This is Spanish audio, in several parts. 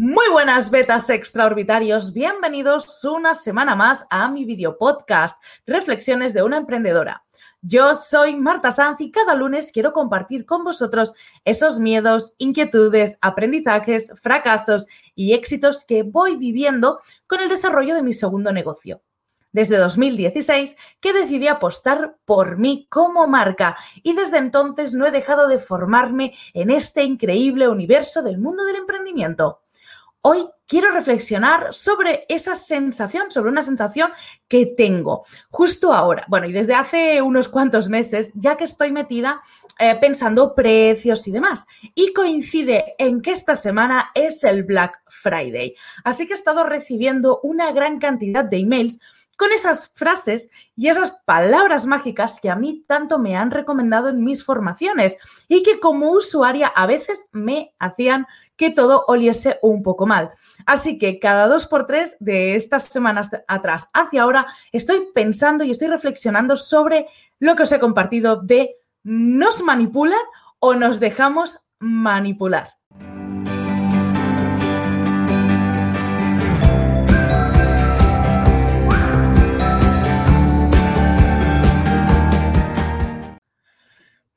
Muy buenas betas extraorbitarios, bienvenidos una semana más a mi video podcast, Reflexiones de una emprendedora. Yo soy Marta Sanz y cada lunes quiero compartir con vosotros esos miedos, inquietudes, aprendizajes, fracasos y éxitos que voy viviendo con el desarrollo de mi segundo negocio. Desde 2016 que decidí apostar por mí como marca y desde entonces no he dejado de formarme en este increíble universo del mundo del emprendimiento. Hoy quiero reflexionar sobre esa sensación, sobre una sensación que tengo justo ahora. Bueno, y desde hace unos cuantos meses, ya que estoy metida eh, pensando precios y demás. Y coincide en que esta semana es el Black Friday. Así que he estado recibiendo una gran cantidad de emails con esas frases y esas palabras mágicas que a mí tanto me han recomendado en mis formaciones y que como usuaria a veces me hacían que todo oliese un poco mal. Así que cada dos por tres de estas semanas atrás hacia ahora estoy pensando y estoy reflexionando sobre lo que os he compartido de ¿nos manipulan o nos dejamos manipular?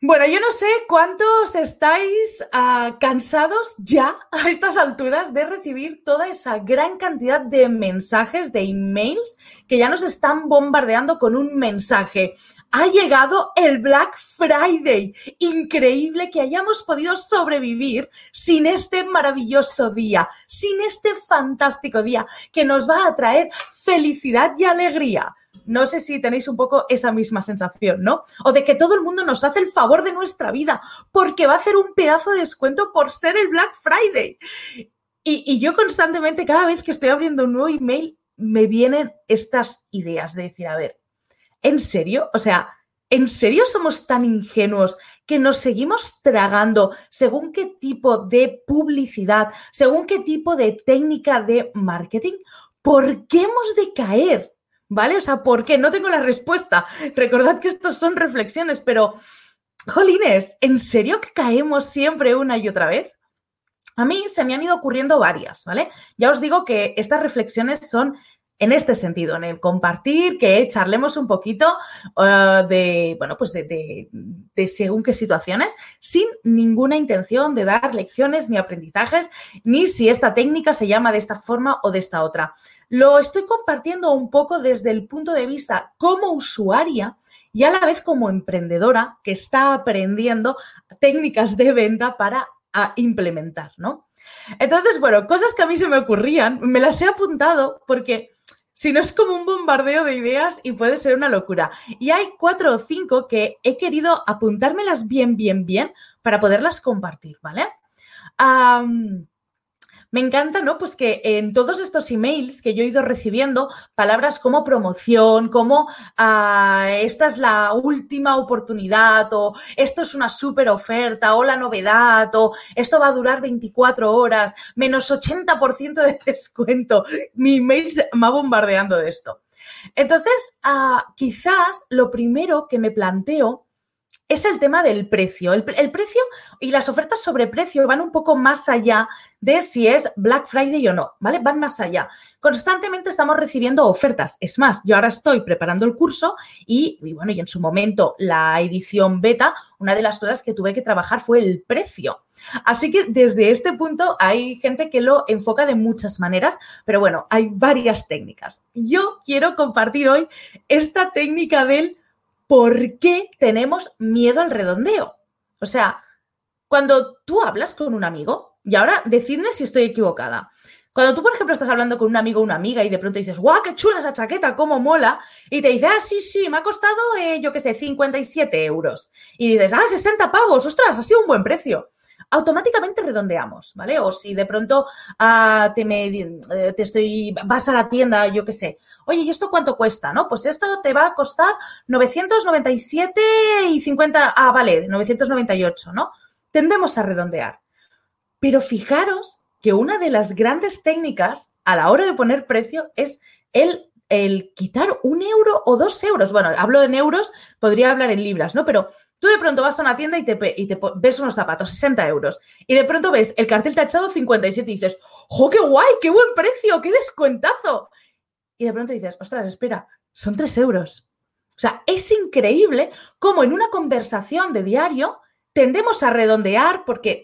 Bueno, yo no sé cuántos estáis ah, cansados ya a estas alturas de recibir toda esa gran cantidad de mensajes, de emails que ya nos están bombardeando con un mensaje. Ha llegado el Black Friday. Increíble que hayamos podido sobrevivir sin este maravilloso día, sin este fantástico día que nos va a traer felicidad y alegría. No sé si tenéis un poco esa misma sensación, ¿no? O de que todo el mundo nos hace el favor de nuestra vida porque va a hacer un pedazo de descuento por ser el Black Friday. Y, yo constantemente, cada vez que estoy abriendo un nuevo email, me vienen estas ideas de decir, a ver, ¿en serio? O sea, ¿en serio somos tan ingenuos que nos seguimos tragando según qué tipo de publicidad, según qué tipo de técnica de marketing? ¿Por qué hemos de caer ¿vale? O sea, ¿por qué? No tengo la respuesta. Recordad que estos son reflexiones, pero, jolines, ¿en serio que caemos siempre una y otra vez? A mí se me han ido ocurriendo varias, ¿vale? Ya os digo que estas reflexiones son en este sentido, en el compartir, que charlemos un poquito uh, de, bueno, pues de, de, según qué situaciones, sin ninguna intención de dar lecciones ni aprendizajes, ni si esta técnica se llama de esta forma o de esta otra. Lo estoy compartiendo un poco desde el punto de vista como usuaria y a la vez como emprendedora que está aprendiendo técnicas de venta para implementar, ¿no? Entonces, bueno, cosas que a mí se me ocurrían, me las he apuntado porque si no es como un bombardeo de ideas y puede ser una locura. Y hay cuatro o cinco que he querido apuntármelas bien, bien, bien para poderlas compartir, ¿vale? Me encanta, ¿no? Pues que en todos estos emails que yo he ido recibiendo, palabras como promoción, como ah, esta es la última oportunidad, o esto es una súper oferta, o la novedad, o esto va a durar 24 horas, menos 80% de descuento. Mi email se va bombardeando de esto. Entonces, ah, quizás lo primero que me planteo es el tema del precio. El, precio y las ofertas sobre precio van un poco más allá de si es Black Friday o no, ¿vale? Van más allá. Constantemente estamos recibiendo ofertas. Es más, yo ahora estoy preparando el curso y, bueno, y en su momento la edición beta, una de las cosas que tuve que trabajar fue el precio. Así que desde este punto hay gente que lo enfoca de muchas maneras, pero bueno, hay varias técnicas. Yo quiero compartir hoy esta técnica del ¿por qué tenemos miedo al redondeo? O sea, cuando tú hablas con un amigo, y ahora decidme si estoy equivocada. Cuando tú, por ejemplo, estás hablando con un amigo o una amiga y de pronto dices, ¡guau, qué chula esa chaqueta, cómo mola! Y te dice, ah, sí, sí, me ha costado, eh, yo qué sé, 57 euros. Y dices, ah, 60 pavos, ostras, ha sido un buen precio automáticamente redondeamos, ¿vale? O si de pronto ah, te, me, eh, te estoy, vas a la tienda, yo qué sé, oye, ¿y esto cuánto cuesta? ¿No? Pues esto te va a costar 997 y 50, ah, vale, 998, ¿no? Tendemos a redondear. Pero fijaros que una de las grandes técnicas a la hora de poner precio es el, el quitar un euro o dos euros. Bueno, hablo en euros, podría hablar en libras, ¿no? Pero Tú de pronto vas a una tienda y te, ves unos zapatos, 60 euros, y de pronto ves el cartel tachado 57 y dices, ¡jo, qué guay! ¡Qué buen precio! ¡Qué descuentazo! Y de pronto dices, ostras, espera, son 3 euros. O sea, es increíble cómo en una conversación de diario tendemos a redondear porque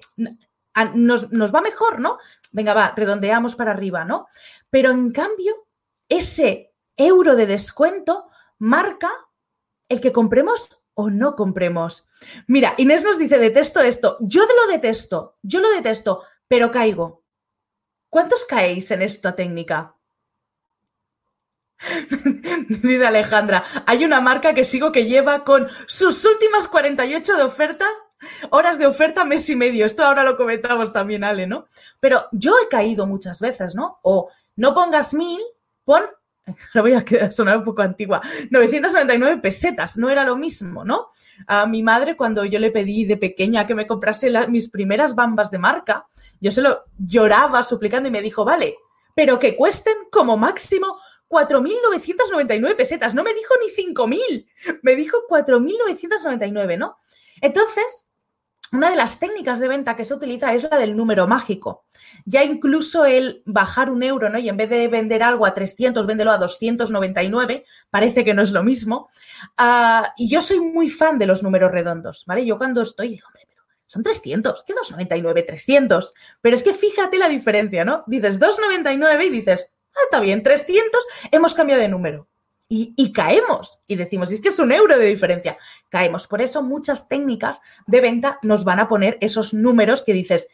nos, nos va mejor, ¿no? Venga, va, redondeamos para arriba, ¿no? Pero en cambio, ese euro de descuento marca el que compremos o no compremos. Mira, Inés nos dice, detesto esto. Yo lo detesto, yo lo detesto, pero caigo. ¿Cuántos caéis en esta técnica? dice Alejandra, hay una marca que sigo que lleva con sus últimas 48 de oferta, horas de oferta, mes y medio. Esto ahora lo comentamos también, Ale, ¿no? Pero yo he caído muchas veces, ¿no? O no pongas mil, pon ahora voy a sonar un poco antigua, 999 pesetas, no era lo mismo, ¿no? A mi madre cuando yo le pedí de pequeña que me comprase mis primeras bambas de marca, yo se lo lloraba suplicando y me dijo, vale, pero que cuesten como máximo 4.999 pesetas, no me dijo ni 5.000, me dijo 4.999, ¿no? Entonces, una de las técnicas de venta que se utiliza es la del número mágico. Ya incluso el bajar un euro, ¿no? Y en vez de vender algo a 300, véndelo a 299, parece que no es lo mismo. Ah, y yo soy muy fan de los números redondos, ¿vale? Yo cuando estoy, digo, hombre, pero son 300, ¿qué 299? 300. Pero es que fíjate la diferencia, ¿no? Dices 299 y dices, ah, está bien, 300, hemos cambiado de número y, caemos y decimos, es que es un euro de diferencia, caemos. Por eso muchas técnicas de venta nos van a poner esos números que dices,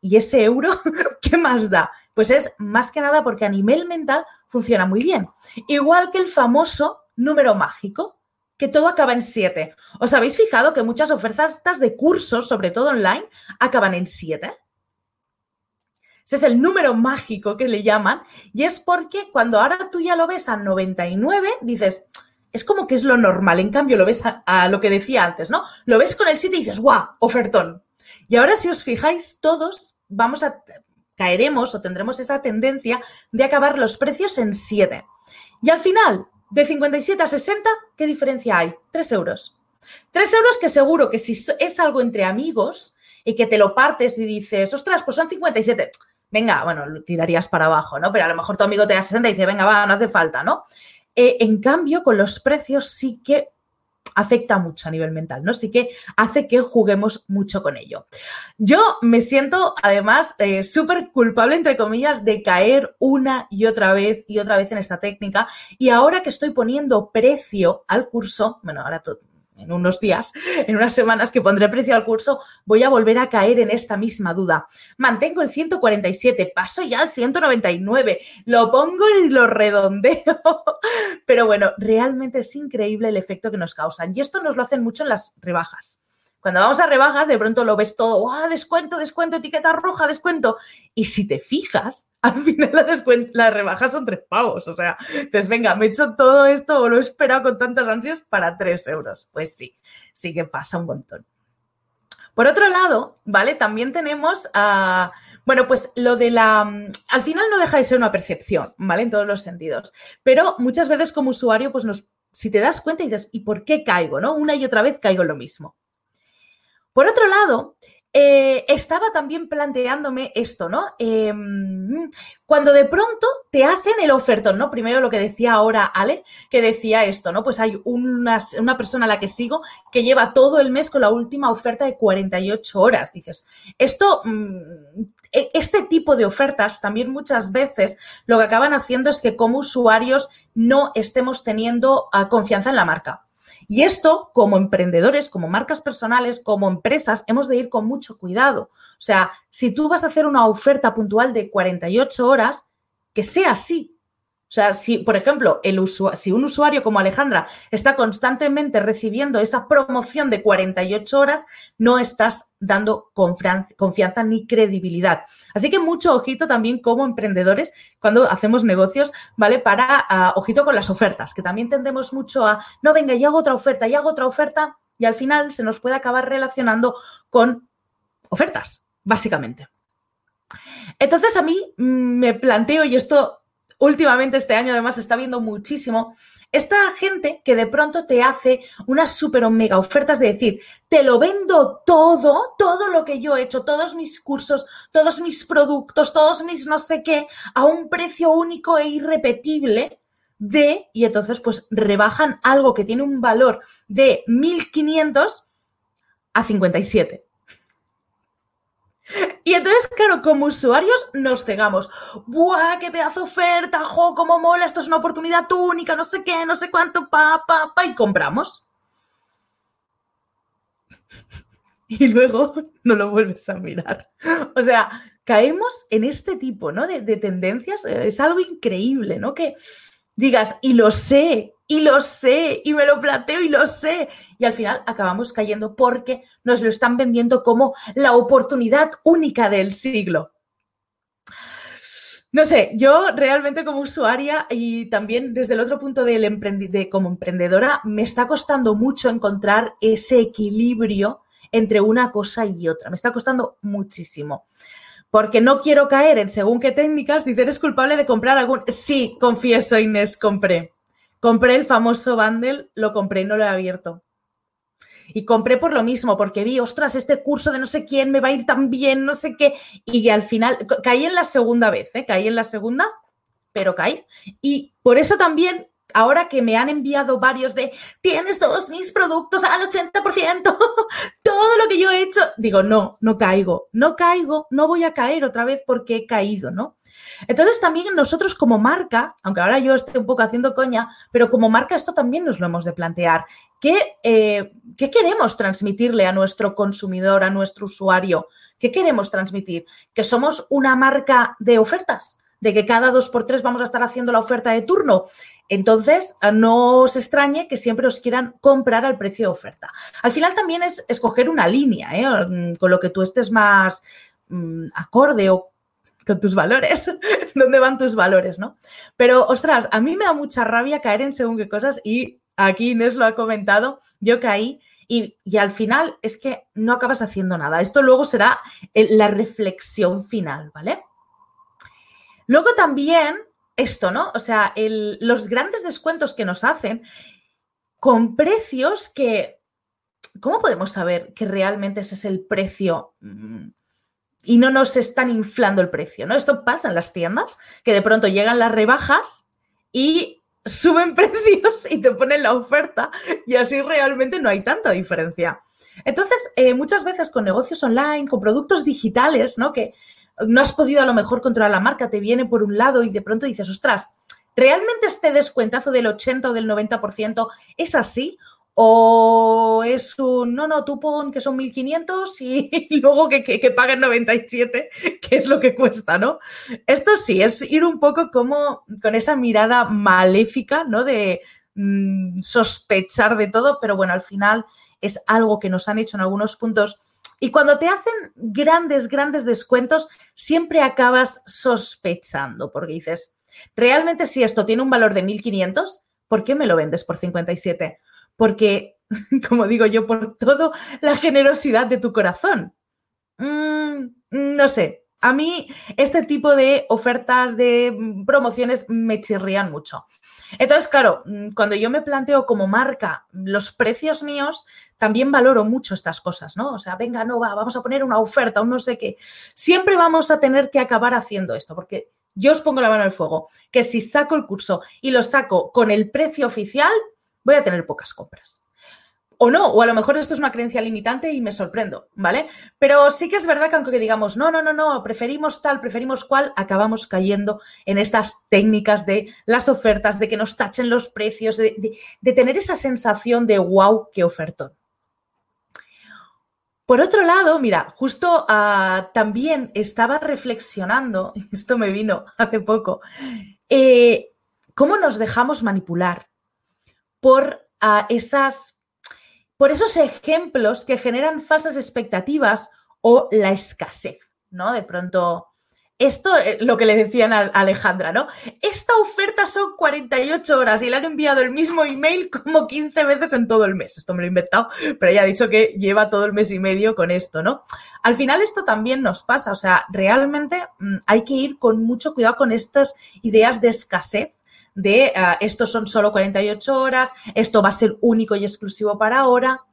¿y ese euro qué más da? Pues es más que nada porque a nivel mental funciona muy bien. Igual que el famoso número mágico, que todo acaba en 7. ¿Os habéis fijado que muchas ofertas de cursos, sobre todo online, acaban en 7? Ese es el número mágico que le llaman. Y es porque cuando ahora tú ya lo ves a 99, dices, es como que es lo normal. En cambio, lo ves a, lo que decía antes, ¿no? Lo ves con el 7 y dices, ¡guau! Ofertón. Y ahora, si os fijáis, todos vamos a caeremos o tendremos esa tendencia de acabar los precios en 7. Y al final, de 57 a 60, ¿qué diferencia hay? 3 euros. 3 euros que seguro que si es algo entre amigos y que te lo partes y dices, ostras, pues son 57 venga, bueno, lo tirarías para abajo, ¿no? Pero a lo mejor tu amigo te da 60 y dice, venga, va, no hace falta, ¿no? Eh, en cambio, con los precios sí que afecta mucho a nivel mental, ¿no? Sí que hace que juguemos mucho con ello. Yo me siento, además, eh, súper culpable, entre comillas, de caer una y otra vez y otra vez en esta técnica. Y ahora que estoy poniendo precio al curso, bueno, ahora en unos días, en unas semanas que pondré precio al curso, voy a volver a caer en esta misma duda. Mantengo el 147, paso ya al 199, lo pongo y lo redondeo. Pero bueno, realmente es increíble el efecto que nos causan. Y esto nos lo hacen mucho en las rebajas. Cuando vamos a rebajas, de pronto lo ves todo, ¡ah, descuento, descuento, etiqueta roja, descuento! Y si te fijas, al final las rebajas son tres pavos. O sea, pues venga, me he hecho todo esto o lo he esperado con tantas ansias para tres euros. Pues sí, sí que pasa un montón. Por otro lado, ¿vale? También tenemos, a bueno, pues lo de la... Al final no deja de ser una percepción, ¿vale? En todos los sentidos. Pero muchas veces como usuario, pues nos, si te das cuenta y dices, ¿y por qué caigo? ¿No? Una y otra vez caigo lo mismo. Por otro lado, eh, estaba también planteándome esto, ¿no? Em, cuando de pronto te hacen el ofertón, ¿no? Primero lo que decía ahora Ale, que decía esto, ¿no? Pues hay una, persona a la que sigo que lleva todo el mes con la última oferta de 48 horas. Dices, esto, mm, e, este tipo de ofertas también muchas veces lo que acaban haciendo es que como usuarios no estemos teniendo ah, confianza en la marca. Y esto, como emprendedores, como marcas personales, como empresas, hemos de ir con mucho cuidado. O sea, si tú vas a hacer una oferta puntual de 48 horas, que sea así, o sea, si, por ejemplo, el si un usuario como Alejandra está constantemente recibiendo esa promoción de 48 horas, no estás dando confianza ni credibilidad. Así que mucho ojito también como emprendedores cuando hacemos negocios, ¿vale? Para, ah, ojito con las ofertas, que también tendemos mucho a, no, venga, y hago otra oferta, y hago otra oferta, y al final se nos puede acabar relacionando con ofertas, básicamente. Entonces a mí mm, me planteo, y esto últimamente este año además se está viendo muchísimo esta gente que de pronto te hace unas super mega ofertas de decir, te lo vendo todo, todo lo que yo he hecho, todos mis cursos, todos mis productos, todos mis no sé qué, a un precio único e irrepetible de, y entonces pues rebajan algo que tiene un valor de 1500 a 57. Y entonces, claro, como usuarios nos cegamos. ¡Buah, qué pedazo oferta! ¡Jo, cómo mola! Esto es una oportunidad única, no sé qué, no sé cuánto, pa, pa, pa, y compramos. Y luego no lo vuelves a mirar. O sea, caemos en este tipo, ¿no? De, de tendencias. Es algo increíble, ¿no? Que digas, y lo sé, y lo sé, y me lo planteo y lo sé. Y al final acabamos cayendo porque nos lo están vendiendo como la oportunidad única del siglo. No sé, yo realmente como usuaria y también desde el otro punto del de, como emprendedora, me está costando mucho encontrar ese equilibrio entre una cosa y otra. Me está costando muchísimo. Porque no quiero caer en según qué técnicas, dice, eres culpable de comprar algún... Sí, confieso, Inés, compré. Compré el famoso bundle, lo compré y no lo he abierto. Y compré por lo mismo, porque vi, ostras, este curso de no sé quién me va a ir tan bien, no sé qué. Y al final caí en la segunda vez, ¿eh? caí en la segunda, pero caí. Y por eso también, ahora que me han enviado varios de, tienes todos mis productos al 80%, todo lo que yo he hecho, digo, no, no caigo, no caigo, no voy a caer otra vez porque he caído, ¿no? Entonces también nosotros como marca, aunque ahora yo esté un poco haciendo coña, pero como marca esto también nos lo hemos de plantear. ¿Qué, eh, ¿Qué queremos transmitirle a nuestro consumidor, a nuestro usuario? ¿Qué queremos transmitir? ¿Que somos una marca de ofertas? ¿De que cada dos por tres vamos a estar haciendo la oferta de turno? Entonces, no os extrañe que siempre os quieran comprar al precio de oferta. Al final también es escoger una línea, ¿eh? con lo que tú estés más mm, acorde o con tus valores, dónde van tus valores, ¿no? Pero, ostras, a mí me da mucha rabia caer en según qué cosas y aquí Inés lo ha comentado, yo caí y, al final es que no acabas haciendo nada. Esto luego será la reflexión final, ¿vale? Luego también esto, ¿no? O sea, los grandes descuentos que nos hacen con precios que... ¿Cómo podemos saber que realmente ese es el precio mm, y no nos están inflando el precio, ¿no? Esto pasa en las tiendas, que de pronto llegan las rebajas y suben precios y te ponen la oferta y así realmente no hay tanta diferencia. Entonces, eh, muchas veces con negocios online, con productos digitales, ¿no? Que no has podido a lo mejor controlar la marca, te viene por un lado y de pronto dices, ostras, ¿realmente este descuentazo del 80 o del 90% es así? O es un, no, no, tú pon que son 1500 y luego que, que, paguen 97, que es lo que cuesta, ¿no? Esto sí, es ir un poco como con esa mirada maléfica, ¿no? De mm, sospechar de todo, pero bueno, al final es algo que nos han hecho en algunos puntos. Y cuando te hacen grandes, grandes descuentos, siempre acabas sospechando, porque dices, realmente si esto tiene un valor de 1500, ¿por qué me lo vendes por 57? Porque, como digo yo, por toda la generosidad de tu corazón. Mm, no sé, a mí este tipo de ofertas, de promociones me chirrían mucho. Entonces, claro, mm, cuando yo me planteo como marca los precios míos, también valoro mucho estas cosas, ¿no? O sea, venga, no va, vamos a poner una oferta, un no sé qué. Siempre vamos a tener que acabar haciendo esto, porque yo os pongo la mano al fuego, que si saco el curso y lo saco con el precio oficial, voy a tener pocas compras. O no, o a lo mejor esto es una creencia limitante y me sorprendo, ¿vale? Pero sí que es verdad que aunque digamos, no, no, no, no, preferimos tal, preferimos cual, acabamos cayendo en estas técnicas de las ofertas, de que nos tachen los precios, de, tener esa sensación de wow, qué ofertón. Por otro lado, mira, justo ah, también estaba reflexionando, esto me vino hace poco, eh, cómo nos dejamos manipular por ah, esas, por esos ejemplos que generan falsas expectativas o la escasez, ¿no? De pronto, esto, eh, lo que le decían a Alejandra, ¿no? Esta oferta son 48 horas y le han enviado el mismo email como 15 veces en todo el mes. Esto me lo he inventado, pero ella ha dicho que lleva todo el mes y medio con esto, ¿no? Al final esto también nos pasa, o sea, realmente mm, hay que ir con mucho cuidado con estas ideas de escasez de uh, estos son solo 48 horas, esto va a ser único y exclusivo para ahora,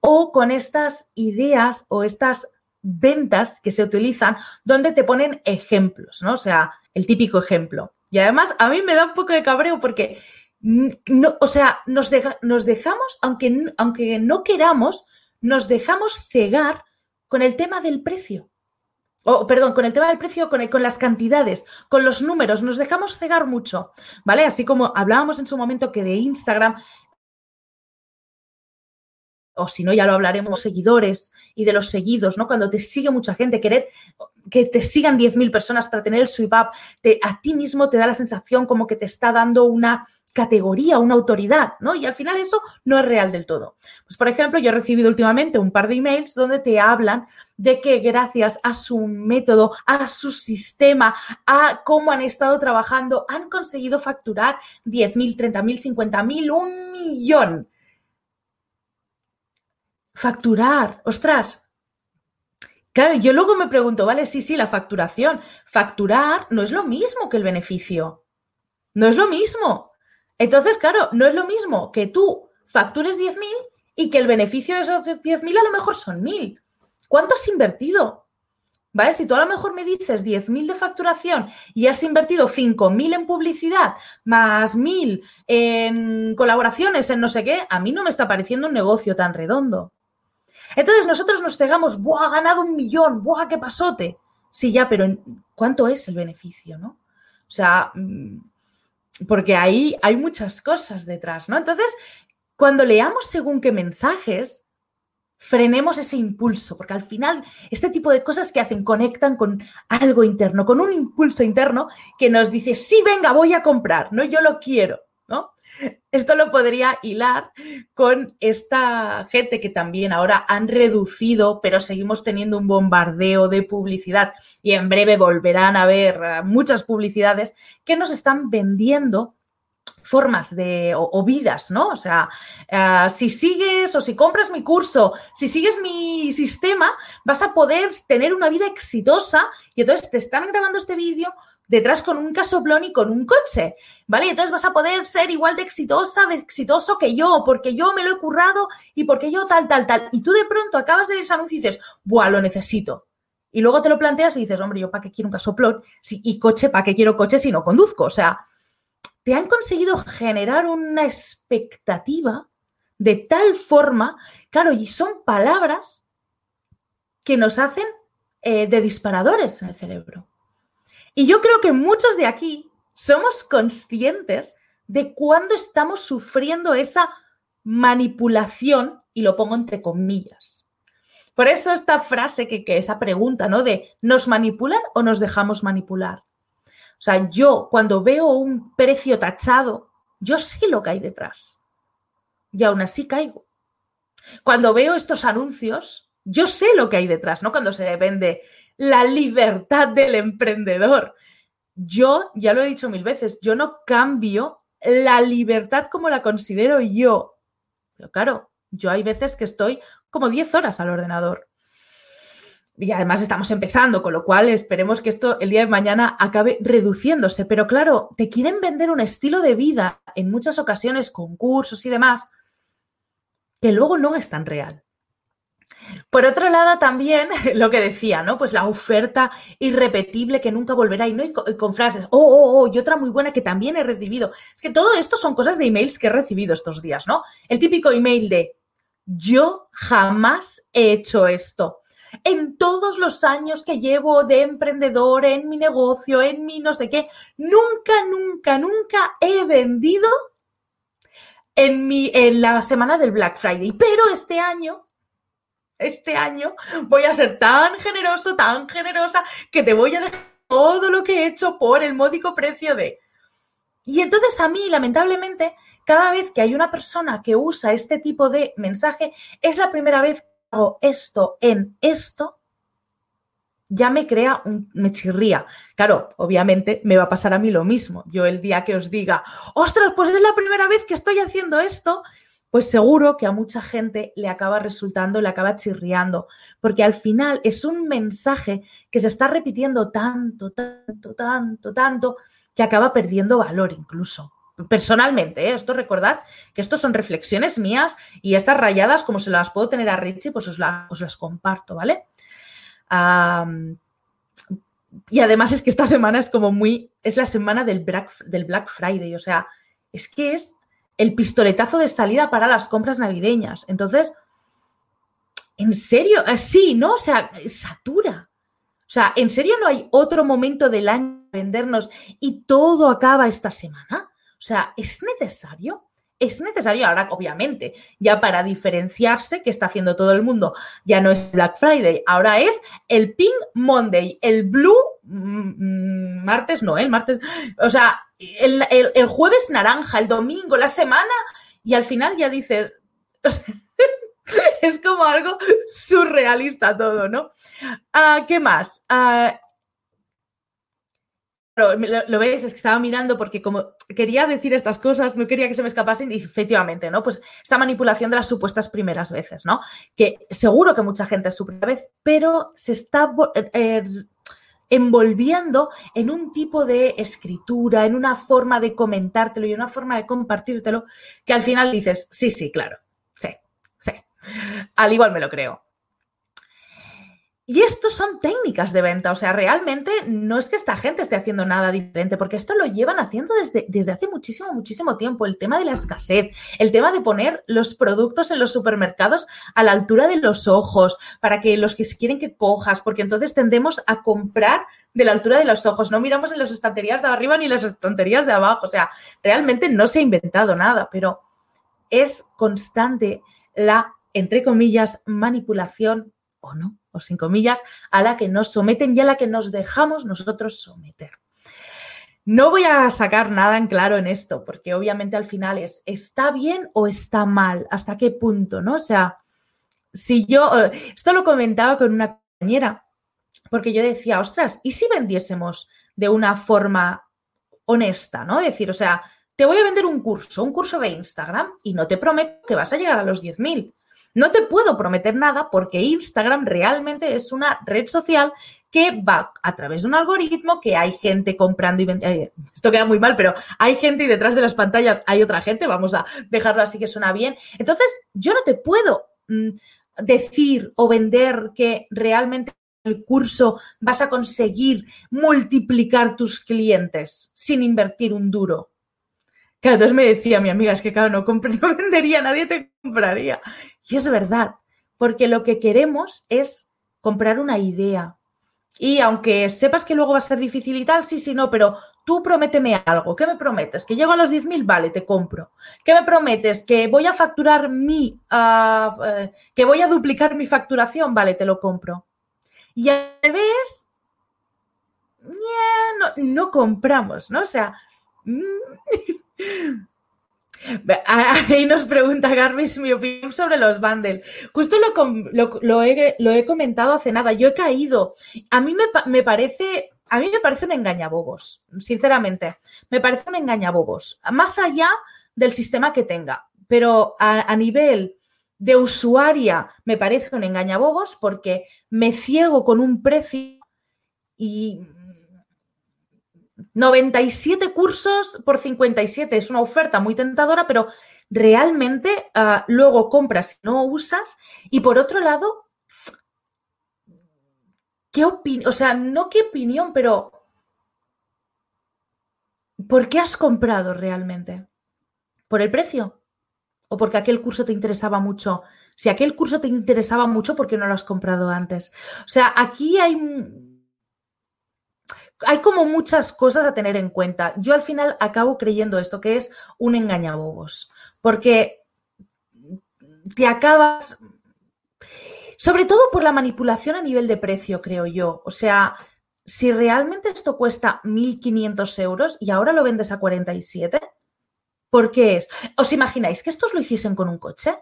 o con estas ideas o estas ventas que se utilizan donde te ponen ejemplos, ¿no? O sea, el típico ejemplo. Y además a mí me da un poco de cabreo porque, no, o sea, nos, deja, nos dejamos, aunque, aunque no queramos, nos dejamos cegar con el tema del precio. O, perdón, con el tema del precio, con, con, las cantidades, con los números, nos dejamos cegar mucho, ¿vale? Así como hablábamos en su momento que de Instagram o si no, ya lo hablaremos, seguidores y de los seguidos, ¿no? Cuando te sigue mucha gente, querer que te sigan 10.000 personas para tener el sweep up, te, a ti mismo te da la sensación como que te está dando una categoría, una autoridad, ¿no? Y al final eso no es real del todo. Pues, por ejemplo, yo he recibido últimamente un par de emails donde te hablan de que gracias a su método, a su sistema, a cómo han estado trabajando, han conseguido facturar 10.000, 30.000, 50.000, un millón Facturar, ostras. Claro, yo luego me pregunto, vale, sí, sí, la facturación. Facturar no es lo mismo que el beneficio. No es lo mismo. Entonces, claro, no es lo mismo que tú factures 10.000 y que el beneficio de esos 10.000 a lo mejor son 1.000. ¿Cuánto has invertido? ¿Vale? Si tú a lo mejor me dices 10.000 de facturación y has invertido 5.000 en publicidad, más 1.000 en colaboraciones, en no sé qué, a mí no me está pareciendo un negocio tan redondo. Entonces nosotros nos cegamos, ¡buah, ha ganado un millón! ¡buah, qué pasote! Sí, ya, pero ¿cuánto es el beneficio, no? O sea, mm, porque ahí hay muchas cosas detrás, ¿no? Entonces, cuando leamos según qué mensajes, frenemos ese impulso, porque al final este tipo de cosas que hacen conectan con algo interno, con un impulso interno que nos dice, sí, venga, voy a comprar, ¿no? Yo lo quiero, Esto lo podría hilar con esta gente que también ahora han reducido, pero seguimos teniendo un bombardeo de publicidad y en breve volverán a ver eh, muchas publicidades que nos están vendiendo formas de, o, vidas, ¿no? O sea, uh, si sigues o si compras mi curso, si sigues mi sistema, vas a poder tener una vida exitosa y entonces te están grabando este vídeo detrás con un casoplón y con un coche, ¿vale? Y entonces vas a poder ser igual de exitosa, de exitoso que yo, porque yo me lo he currado y porque yo tal, tal, tal. Y tú de pronto acabas de ver ese anuncio y dices, ¡buah, lo necesito! Y luego te lo planteas y dices, hombre, ¿yo para qué quiero un casoplón? Y coche, ¿para qué quiero coche si no conduzco? O sea, te han conseguido generar una expectativa de tal forma, claro, y son palabras que nos hacen eh, de disparadores en el cerebro. Y yo creo que muchos de aquí somos conscientes de cuándo estamos sufriendo esa manipulación, y lo pongo entre comillas. Por eso esta frase, que, que esa pregunta, ¿no? De ¿nos manipulan o nos dejamos manipular? O sea, yo cuando veo un precio tachado, yo sé lo que hay detrás. Y aún así caigo. Cuando veo estos anuncios, yo sé lo que hay detrás, ¿no? Cuando se vende la libertad del emprendedor. Yo, ya lo he dicho mil veces, yo no cambio la libertad como la considero yo. Pero claro, yo hay veces que estoy como 10 horas al ordenador y además estamos empezando, con lo cual esperemos que esto el día de mañana acabe reduciéndose. Pero claro, te quieren vender un estilo de vida en muchas ocasiones, concursos y demás, que luego no es tan real. Por otro lado, también lo que decía, ¿no? Pues la oferta irrepetible que nunca volverá y no y con, frases, oh, oh, oh, y otra muy buena que también he recibido. Es que todo esto son cosas de emails que he recibido estos días, ¿no? El típico email de, yo jamás he hecho esto en todos los años que llevo de emprendedor, en mi negocio, en mi no sé qué, nunca, nunca, nunca he vendido en, mi, en la semana del Black Friday. Pero este año, este año voy a ser tan generoso, tan generosa, que te voy a dejar todo lo que he hecho por el módico precio de... Y entonces a mí, lamentablemente, cada vez que hay una persona que usa este tipo de mensaje, es la primera vez hago esto en esto, ya me crea un, me chirría. Claro, obviamente me va a pasar a mí lo mismo. Yo el día que os diga, ostras, pues es la primera vez que estoy haciendo esto, pues seguro que a mucha gente le acaba resultando, le acaba chirriando, porque al final es un mensaje que se está repitiendo tanto, tanto, tanto, tanto, que acaba perdiendo valor incluso. personalmente, ¿eh? esto recordad que esto son reflexiones mías y estas rayadas, como se las puedo tener a Richie, pues os, las comparto, ¿vale? y además es que esta semana es como muy, es la semana del Black, del Black Friday, o sea, es que es el pistoletazo de salida para las compras navideñas. Entonces, ¿en serio? Eh, sí, ¿no? O sea, satura. O sea, ¿en serio no hay otro momento del año vendernos y todo acaba esta semana? O sea, ¿es necesario? Es necesario ahora, obviamente, ya para diferenciarse, que está haciendo todo el mundo, ya no es Black Friday, ahora es el Pink Monday, el Blue mm, mm, martes, no, ¿eh? el martes, o sea, el, jueves naranja, el domingo, la semana, y al final ya dices, es como algo surrealista todo, ¿no? Ah, ¿Qué más? Lo, lo, veis, es que estaba mirando porque como quería decir estas cosas, no quería que se me escapasen y efectivamente, ¿no? Pues esta manipulación de las supuestas primeras veces, ¿no? Que seguro que mucha gente es su primera vez, pero se está eh, eh, envolviendo en un tipo de escritura, en una forma de comentártelo y una forma de compartírtelo que al final dices, sí, sí, claro, sí, sí. Al igual me lo creo. Y esto son técnicas de venta, o sea, realmente no es que esta gente esté haciendo nada diferente, porque esto lo llevan haciendo desde, desde hace muchísimo, muchísimo tiempo. El tema de la escasez, el tema de poner los productos en los supermercados a la altura de los ojos, para que los que quieren que cojas, porque entonces tendemos a comprar de la altura de los ojos, no miramos en las estanterías de arriba ni las estanterías de abajo, o sea, realmente no se ha inventado nada, pero es constante la, entre comillas, manipulación o no o sin comillas, a la que nos someten y a la que nos dejamos nosotros someter. No voy a sacar nada en claro en esto, porque obviamente al final es, ¿está bien o está mal? ¿Hasta qué punto? ¿No? O sea, si yo, eh, esto lo comentaba con una compañera, porque yo decía, ostras, ¿y si vendiésemos de una forma honesta? ¿No? Decir, o sea, te voy a vender un curso, un curso de Instagram, y no te prometo que vas a llegar a los 10.000 no te puedo prometer nada porque Instagram realmente es una red social que va a través de un algoritmo que hay gente comprando y vendiendo. Eh, esto queda muy mal, pero hay gente y detrás de las pantallas hay otra gente. Vamos a dejarlo así que suena bien. Entonces, yo no te puedo mm, decir o vender que realmente el curso vas a conseguir multiplicar tus clientes sin invertir un duro. Claro, entonces me decía mi amiga, es que claro, no, no vendería, nadie te compraría. Y es verdad, porque lo que queremos es comprar una idea. Y aunque sepas que luego va a ser difícil y tal, sí, sí, no, pero tú prométeme algo. ¿Qué me prometes? ¿Que llego a los 10.000? Vale, te compro. ¿Qué me prometes? ¿Que voy a facturar mi... Ah, eh, que voy a duplicar mi facturación? Vale, te lo compro. Y al revés, no, no compramos, ¿no? O sea, mm, Ahí nos pregunta Garbis mi opinión sobre los bundles. Justo lo, he, comentado hace nada. Yo he caído. A mí me, parece. A mí me parece un engañabobos, sinceramente. Me parece un engañabobos. Más allá del sistema que tenga. Pero a nivel de usuaria me parece un engañabobos porque me ciego con un precio y 97 cursos por 57 es una oferta muy tentadora, pero realmente ah, luego compras y no usas. Y por otro lado, ¿qué opinión? O sea, no qué opinión, pero ¿por qué has comprado realmente? ¿Por el precio? ¿O porque aquel curso te interesaba mucho? Si aquel curso te interesaba mucho, ¿por qué no lo has comprado antes? O sea, aquí hay hay como muchas cosas a tener en cuenta. Yo al final acabo creyendo esto, que es un engañabobos, porque te acabas, sobre todo por la manipulación a nivel de precio, creo yo. O sea, si realmente esto cuesta 1.500 euros y ahora lo vendes a 47, ¿por qué es? ¿Os imagináis que estos lo hiciesen con un coche?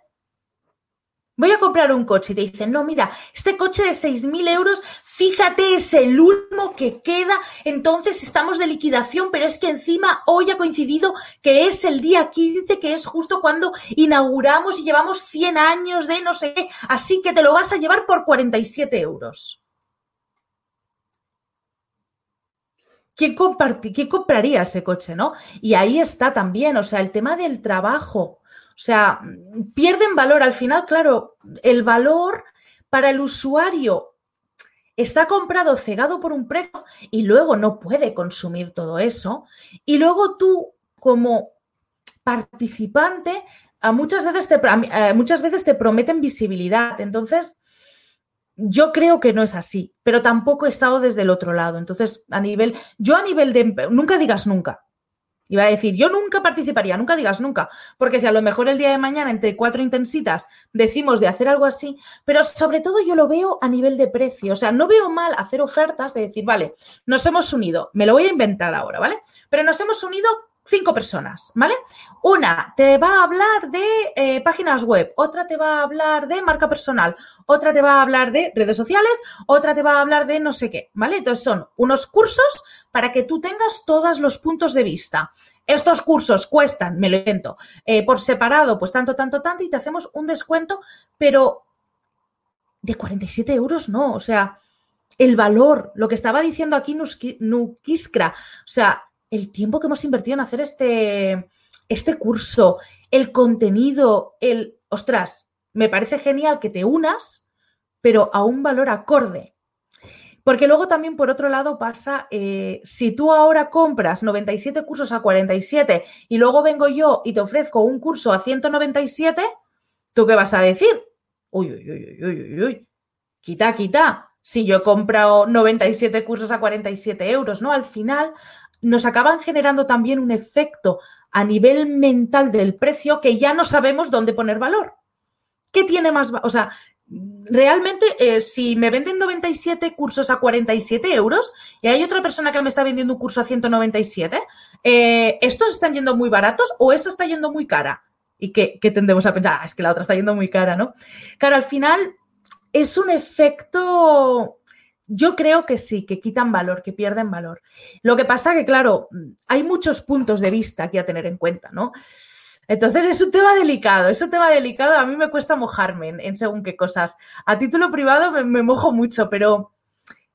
Voy a comprar un coche y te dicen, no, mira, este coche de 6.000 euros, fíjate, es el último que queda, entonces estamos de liquidación, pero es que encima hoy ha coincidido que es el día 15, que es justo cuando inauguramos y llevamos 100 años de no sé qué, así que te lo vas a llevar por 47 euros. ¿quién, ¿quién compraría ese coche, no? Y ahí está también, o sea, el tema del trabajo. O sea, pierden valor. Al final, claro, el valor para el usuario está comprado cegado por un precio y luego no puede consumir todo eso. Y luego tú, como participante, a muchas veces te, muchas veces te prometen visibilidad. Entonces, yo creo que no es así, pero tampoco he estado desde el otro lado. Entonces, a nivel, yo a nivel de, nunca digas nunca. Iba a decir, yo nunca participaría, nunca digas nunca, porque si a lo mejor el día de mañana entre cuatro intensitas decimos de hacer algo así, pero sobre todo yo lo veo a nivel de precio, o sea, no veo mal hacer ofertas de decir, vale, nos hemos unido, me lo voy a inventar ahora, ¿vale? Pero nos hemos unido cinco personas, ¿vale? Una te va a hablar de eh, páginas web, otra te va a hablar de marca personal, otra te va a hablar de redes sociales, otra te va a hablar de no sé qué, ¿vale? Entonces son unos cursos para que tú tengas todos los puntos de vista. Estos cursos cuestan, me lo invento, eh, por separado, pues tanto, tanto, tanto, y te hacemos un descuento, pero de 47 euros no, o sea, el valor, lo que estaba diciendo aquí Nukiskra, o sea, el tiempo que hemos invertido en hacer este, este curso, el contenido, el, ostras, me parece genial que te unas, pero a un valor acorde. Porque luego también, por otro lado, pasa, eh, si tú ahora compras 97 cursos a 47 y luego vengo yo y te ofrezco un curso a 197, ¿tú qué vas a decir? Uy, uy, uy, uy, uy, uy, quita, quita. Si yo he comprado 97 cursos a 47 euros, ¿no? Al final nos acaban generando también un efecto a nivel mental del precio que ya no sabemos dónde poner valor. ¿Qué tiene más? O sea, realmente, eh, si me venden 97 cursos a 47 euros y hay otra persona que me está vendiendo un curso a 197, eh, ¿estos están yendo muy baratos o eso está yendo muy cara? ¿Y qué, tendemos a pensar? Ah, es que la otra está yendo muy cara, ¿no? Claro, al final es un efecto yo creo que sí, que quitan valor, que pierden valor. Lo que pasa que, claro, hay muchos puntos de vista aquí a tener en cuenta, ¿no? Entonces es un tema delicado, es un tema delicado. A mí me cuesta mojarme en, según qué cosas. A título privado me, mojo mucho, pero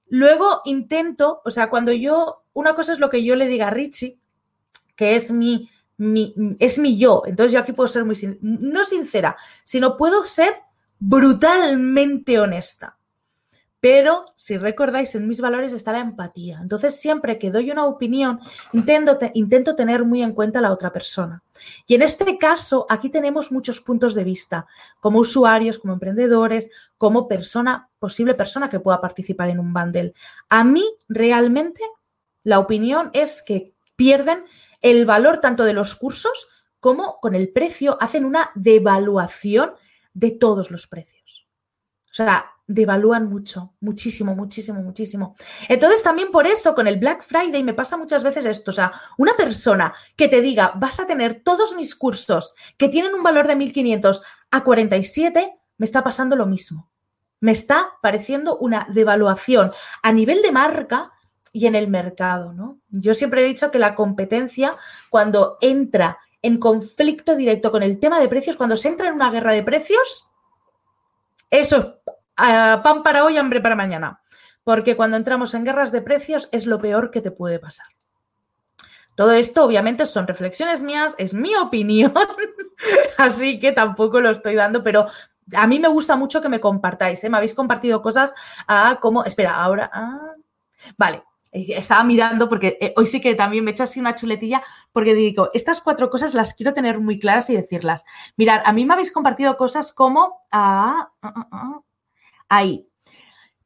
luego intento, o sea, cuando yo, una cosa es lo que yo le diga a Richie, que es mi, es mi yo. Entonces yo aquí puedo ser muy, no sincera, sino puedo ser brutalmente honesta. Pero si recordáis, en mis valores está la empatía. Entonces, siempre que doy una opinión, intento, intento tener muy en cuenta a la otra persona. Y en este caso, aquí tenemos muchos puntos de vista, como usuarios, como emprendedores, como persona, posible persona que pueda participar en un bundle. A mí, realmente, la opinión es que pierden el valor tanto de los cursos como con el precio, hacen una devaluación de todos los precios. O sea, devalúan mucho, muchísimo, muchísimo, muchísimo. Entonces también por eso con el Black Friday me pasa muchas veces esto, o sea, una persona que te diga, vas a tener todos mis cursos que tienen un valor de 1500 a 47, me está pasando lo mismo. Me está pareciendo una devaluación a nivel de marca y en el mercado, ¿no? Yo siempre he dicho que la competencia cuando entra en conflicto directo con el tema de precios, cuando se entra en una guerra de precios, eso pan para hoy, hambre para mañana. Porque cuando entramos en guerras de precios es lo peor que te puede pasar. Todo esto obviamente son reflexiones mías, es mi opinión, así que tampoco lo estoy dando, pero a mí me gusta mucho que me compartáis, ¿eh? Me habéis compartido cosas a como, espera, ahora, ah, vale, estaba mirando porque eh, hoy sí que también me he hecho así una chuletilla porque digo, estas cuatro cosas las quiero tener muy claras y decirlas. Mirad, a mí me habéis compartido cosas como, ah, ah, ah ahí.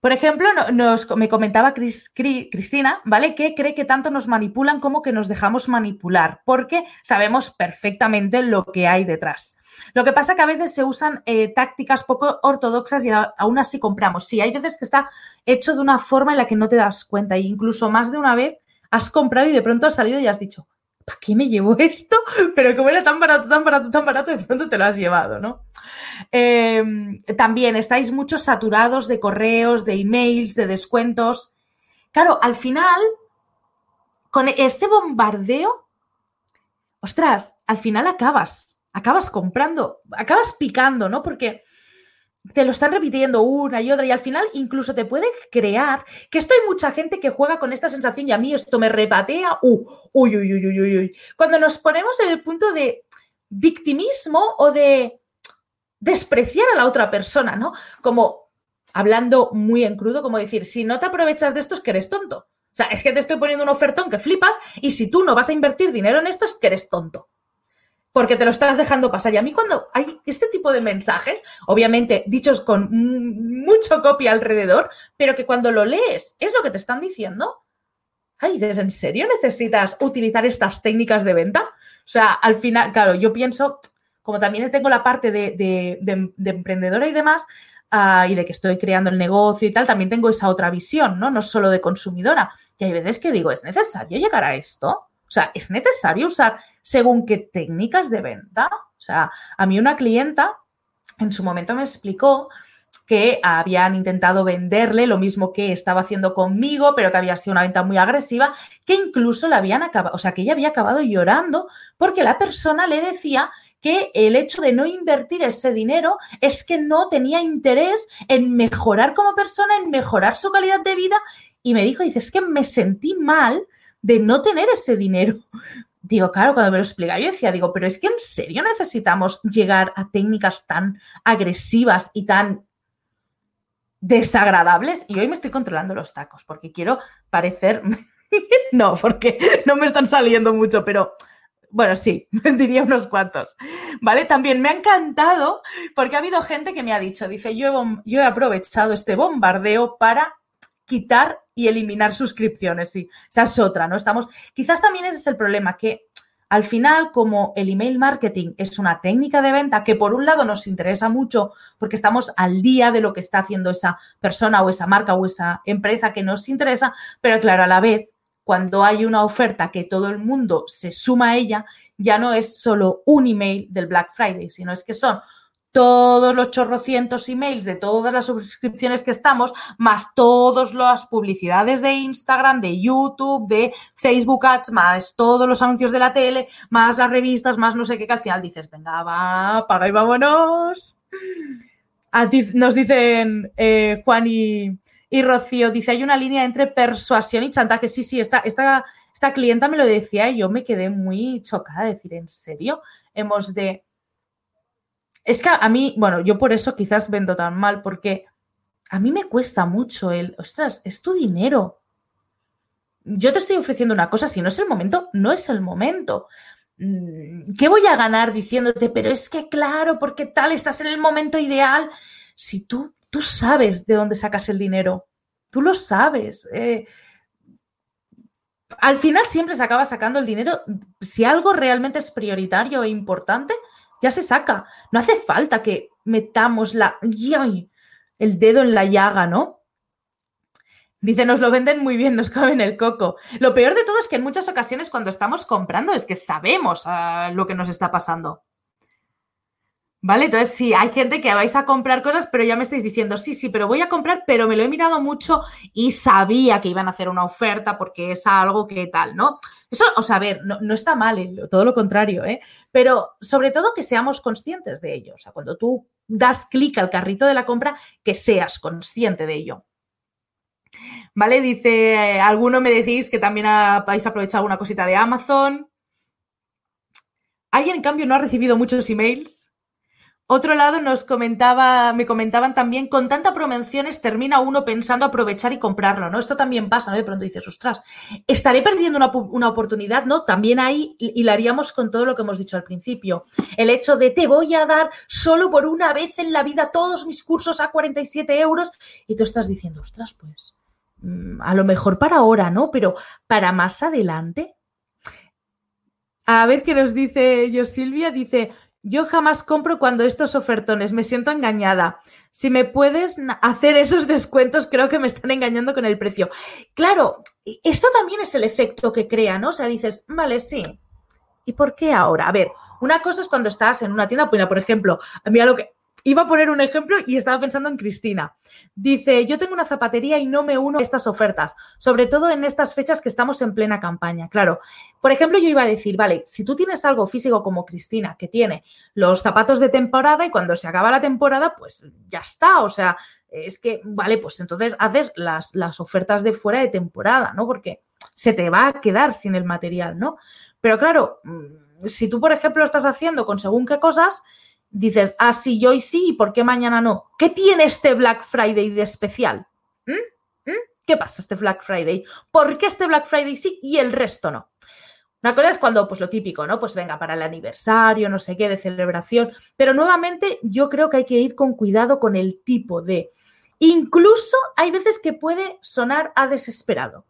Por ejemplo, nos, me comentaba Cristina, ¿vale? Que cree que tanto nos manipulan como que nos dejamos manipular, porque sabemos perfectamente lo que hay detrás. Lo que pasa que a veces se usan eh, tácticas poco ortodoxas y aún así compramos. Sí, hay veces que está hecho de una forma en la que no te das cuenta e incluso más de una vez has comprado y de pronto has salido y has dicho, ¿para qué me llevo esto? Pero como era tan barato, tan barato, tan barato, de pronto te lo has llevado, ¿no? Em, también estáis muchos saturados de correos, de emails, de descuentos. Claro, al final, con este bombardeo, ostras, al final acabas, acabas comprando, acabas picando, ¿no? Porque te lo están repitiendo una y otra y al final incluso te puede crear que esto hay mucha gente que juega con esta sensación y a mí esto me repatea, uh, uy, uy, uy, uy, uy. Cuando nos ponemos en el punto de victimismo o de despreciar a la otra persona, ¿no? Como hablando muy en crudo, como decir, si no te aprovechas de esto es que eres tonto. O sea, es que te estoy poniendo un ofertón que flipas y si tú no vas a invertir dinero en esto es que eres tonto porque te lo estás dejando pasar. Y a mí cuando hay este tipo de mensajes, obviamente dichos con mucho copia alrededor, pero que cuando lo lees es lo que te están diciendo, ay, ¿en serio necesitas utilizar estas técnicas de venta? O sea, al final, claro, yo pienso, como también tengo la parte de, emprendedora y demás, ah, y de que estoy creando el negocio y tal, también tengo esa otra visión, ¿no? No solo de consumidora. Y hay veces que digo, ¿es necesario llegar a esto? O sea, ¿es necesario usar según qué técnicas de venta? O sea, a mí una clienta en su momento me explicó que habían intentado venderle lo mismo que estaba haciendo conmigo, pero que había sido una venta muy agresiva, que incluso la habían acabado, o sea, que ella había acabado llorando porque la persona le decía que el hecho de no invertir ese dinero es que no tenía interés en mejorar como persona, en mejorar su calidad de vida. Y me dijo, dice, es que me sentí mal de no tener ese dinero. Digo, claro, cuando me lo explica, yo decía, digo, pero es que en serio necesitamos llegar a técnicas tan agresivas y tan desagradables. Y hoy me estoy controlando los tacos porque quiero parecer. no, porque no me están saliendo mucho, pero bueno, sí, diría unos cuantos. ¿Vale? También me ha encantado porque ha habido gente que me ha dicho, dice, yo yo he aprovechado este bombardeo para quitar y eliminar suscripciones, sí. Esa es otra, ¿no? Estamos, quizás también ese es el problema, que al final, como el email marketing es una técnica de venta que por un lado nos interesa mucho porque estamos al día de lo que está haciendo esa persona o esa marca o esa empresa que nos interesa, pero claro, a la vez, cuando hay una oferta que todo el mundo se suma a ella, ya no es solo un email del Black Friday, sino es que son todos los chorrocientos emails de todas las suscripciones que estamos, más todas las publicidades de Instagram, de YouTube, de Facebook Ads, más todos los anuncios de la tele, más las revistas, más no sé qué, que al final dices, venga, va, paga y vámonos. nos dicen eh, Juan y, Rocío, dice, hay una línea entre persuasión y chantaje. Sí, sí, esta, esta, esta clienta me lo decía y yo me quedé muy chocada de decir, ¿en serio? Hemos de es que a mí, bueno, yo por eso quizás vendo tan mal, porque a mí me cuesta mucho el, ostras, es tu dinero. Yo te estoy ofreciendo una cosa, si no es el momento, no es el momento. Mm, ¿Qué voy a ganar diciéndote, pero es que claro, porque tal, estás en el momento ideal? Si tú, tú sabes de dónde sacas el dinero, tú lo sabes. Eh, al final siempre se acaba sacando el dinero. Si algo realmente es prioritario e importante, ya se saca. No hace falta que metamos la, el dedo en la llaga, ¿no? Dice, nos lo venden muy bien, nos cabe en el coco. Lo peor de todo es que en muchas ocasiones cuando estamos comprando es que sabemos ah, lo que nos está pasando. ¿Vale? Entonces, sí, hay gente que vais a comprar cosas, pero ya me estáis diciendo, sí, sí, pero voy a comprar, pero me lo he mirado mucho y sabía que iban a hacer una oferta porque es algo que tal, ¿no? Eso, o sea, a ver, no, está mal, eh, todo lo contrario, ¿eh? Pero sobre todo que seamos conscientes de ello. O sea, cuando tú das clic al carrito de la compra, que seas consciente de ello. ¿Vale? Dice, alguno me decís que también habéis aprovechado una cosita de Amazon. Alguien, en cambio, no ha recibido muchos emails otro lado nos comentaba, me comentaban también, con tanta promociones termina uno pensando aprovechar y comprarlo, ¿no? Esto también pasa, ¿no? De pronto dices, ostras, estaré perdiendo una, oportunidad, ¿no? También ahí hilaríamos con todo lo que hemos dicho al principio. El hecho de te voy a dar solo por una vez en la vida todos mis cursos a 47 euros y tú estás diciendo, ostras, pues, mm, a lo mejor para ahora, ¿no? Pero para más adelante. A ver qué nos dice yo, Silvia. Dice, yo jamás compro cuando estos ofertones, me siento engañada. Si me puedes hacer esos descuentos, creo que me están engañando con el precio. Claro, esto también es el efecto que crea, ¿no? O sea, dices, vale, sí. ¿Y por qué ahora? A ver, una cosa es cuando estás en una tienda, pues, por ejemplo, mira lo que, iba a poner un ejemplo y estaba pensando en Cristina. Dice, yo tengo una zapatería y no me uno a estas ofertas, sobre todo en estas fechas que estamos en plena campaña. Claro, por ejemplo, yo iba a decir, vale, si tú tienes algo físico como Cristina, que tiene los zapatos de temporada y cuando se acaba la temporada, pues ya está. O sea, es que, vale, pues entonces haces las, las ofertas de fuera de temporada, ¿no? Porque se te va a quedar sin el material, ¿no? Pero claro, mm, si tú, por ejemplo, estás haciendo con según qué cosas, dices, ah, sí, yo hoy sí, ¿y por qué mañana no? ¿Qué tiene este Black Friday de especial? ¿Mm? ¿Mm? ¿Qué pasa este Black Friday? ¿Por qué este Black Friday sí y el resto no? Una cosa es cuando, pues lo típico, ¿no? Pues venga, para el aniversario, no sé qué, de celebración. Pero nuevamente yo creo que hay que ir con cuidado con el tipo de... Incluso hay veces que puede sonar a desesperado.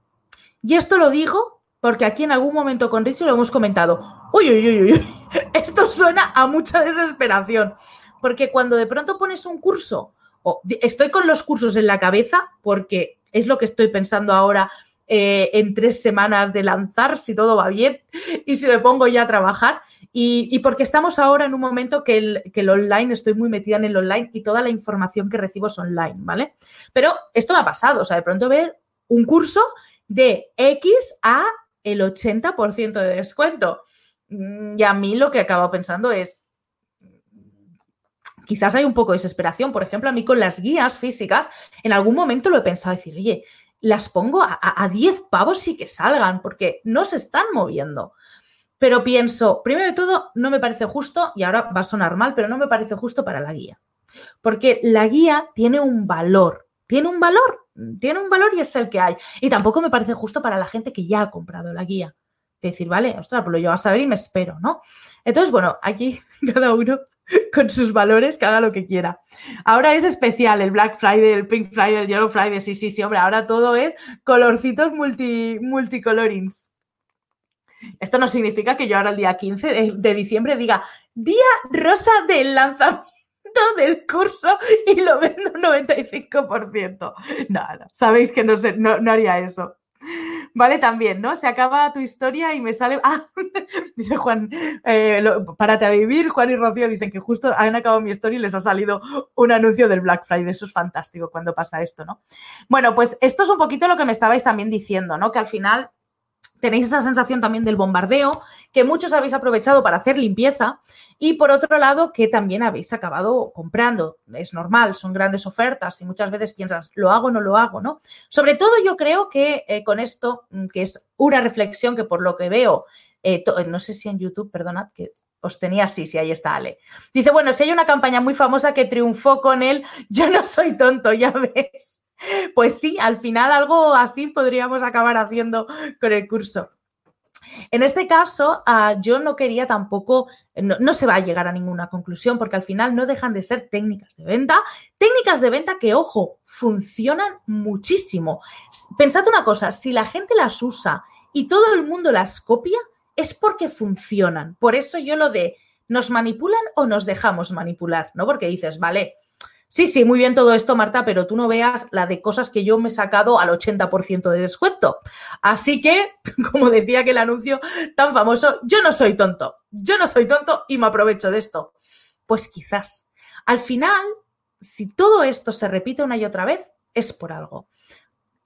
Y esto lo digo porque aquí en algún momento con Richie lo hemos comentado. Uy, uy, uy, uy, esto suena a mucha desesperación. Porque cuando de pronto pones un curso, o estoy con los cursos en la cabeza, porque es lo que estoy pensando ahora eh, en tres semanas de lanzar, si todo va bien, y si me pongo ya a trabajar. Y, porque estamos ahora en un momento que el, que el, online, estoy muy metida en el online y toda la información que recibo es online, ¿vale? Pero esto me ha pasado, o sea, de pronto ver un curso de X a el 80% de descuento. Mm, y a mí lo que acabo pensando es, quizás hay un poco de desesperación. Por ejemplo, a mí con las guías físicas, en algún momento lo he pensado, decir, oye, las pongo a, a 10 pavos y que salgan, porque no se están moviendo. Pero pienso, primero de todo, no me parece justo, y ahora va a sonar mal, pero no me parece justo para la guía. Porque la guía tiene un valor, tiene un valor, tiene un valor y es el que hay. Y tampoco me parece justo para la gente que ya ha comprado la guía. decir, vale, ostras, pues lo llevo a saber y me espero, ¿no? Entonces, bueno, aquí cada uno con sus valores, que haga lo que quiera. Ahora es especial el Black Friday, el Pink Friday, el Yellow Friday, sí, sí, sí, hombre, ahora todo es colorcitos multi, multicolorings. Esto no significa que yo ahora el día 15 de, de diciembre diga día rosa del lanzamiento del curso y lo vendo un 95%. No, no, sabéis que no, sé, no, haría eso. Vale, también, ¿no? Se acaba tu historia y me sale. Ah, dice Juan, eh, párate a vivir. Juan y Rocío dicen que justo han acabado mi historia y les ha salido un anuncio del Black Friday. Eso es fantástico cuando pasa esto, ¿no? Bueno, pues esto es un poquito lo que me estabais también diciendo, ¿no? Que al final tenéis esa sensación también del bombardeo, que muchos habéis aprovechado para hacer limpieza y por otro lado que también habéis acabado comprando. Es normal, son grandes ofertas y muchas veces piensas, ¿lo hago no lo hago? ¿no? Sobre todo yo creo que eh, con esto, mm, que es una reflexión que por lo que veo, eh, no sé si en YouTube, perdonad, que os tenía así, si ahí está Ale. Dice, bueno, si hay una campaña muy famosa que triunfó con él, yo no soy tonto, ya ves. Pues sí, al final algo así podríamos acabar haciendo con el curso. En este caso, ah, yo no quería tampoco, no, se va a llegar a ninguna conclusión porque al final no dejan de ser técnicas de venta, técnicas de venta que, ojo, funcionan muchísimo. Pensad una cosa, si la gente las usa y todo el mundo las copia, es porque funcionan. Por eso yo lo de, ¿nos manipulan o nos dejamos manipular? ¿No? Porque dices, vale, Sí, sí, muy bien todo esto, Marta, pero tú no veas la de cosas que yo me he sacado al 80% de descuento. Así que, como decía que el anuncio tan famoso, yo no soy tonto, yo no soy tonto y me aprovecho de esto. Pues quizás. Al final, si todo esto se repite una y otra vez, es por algo.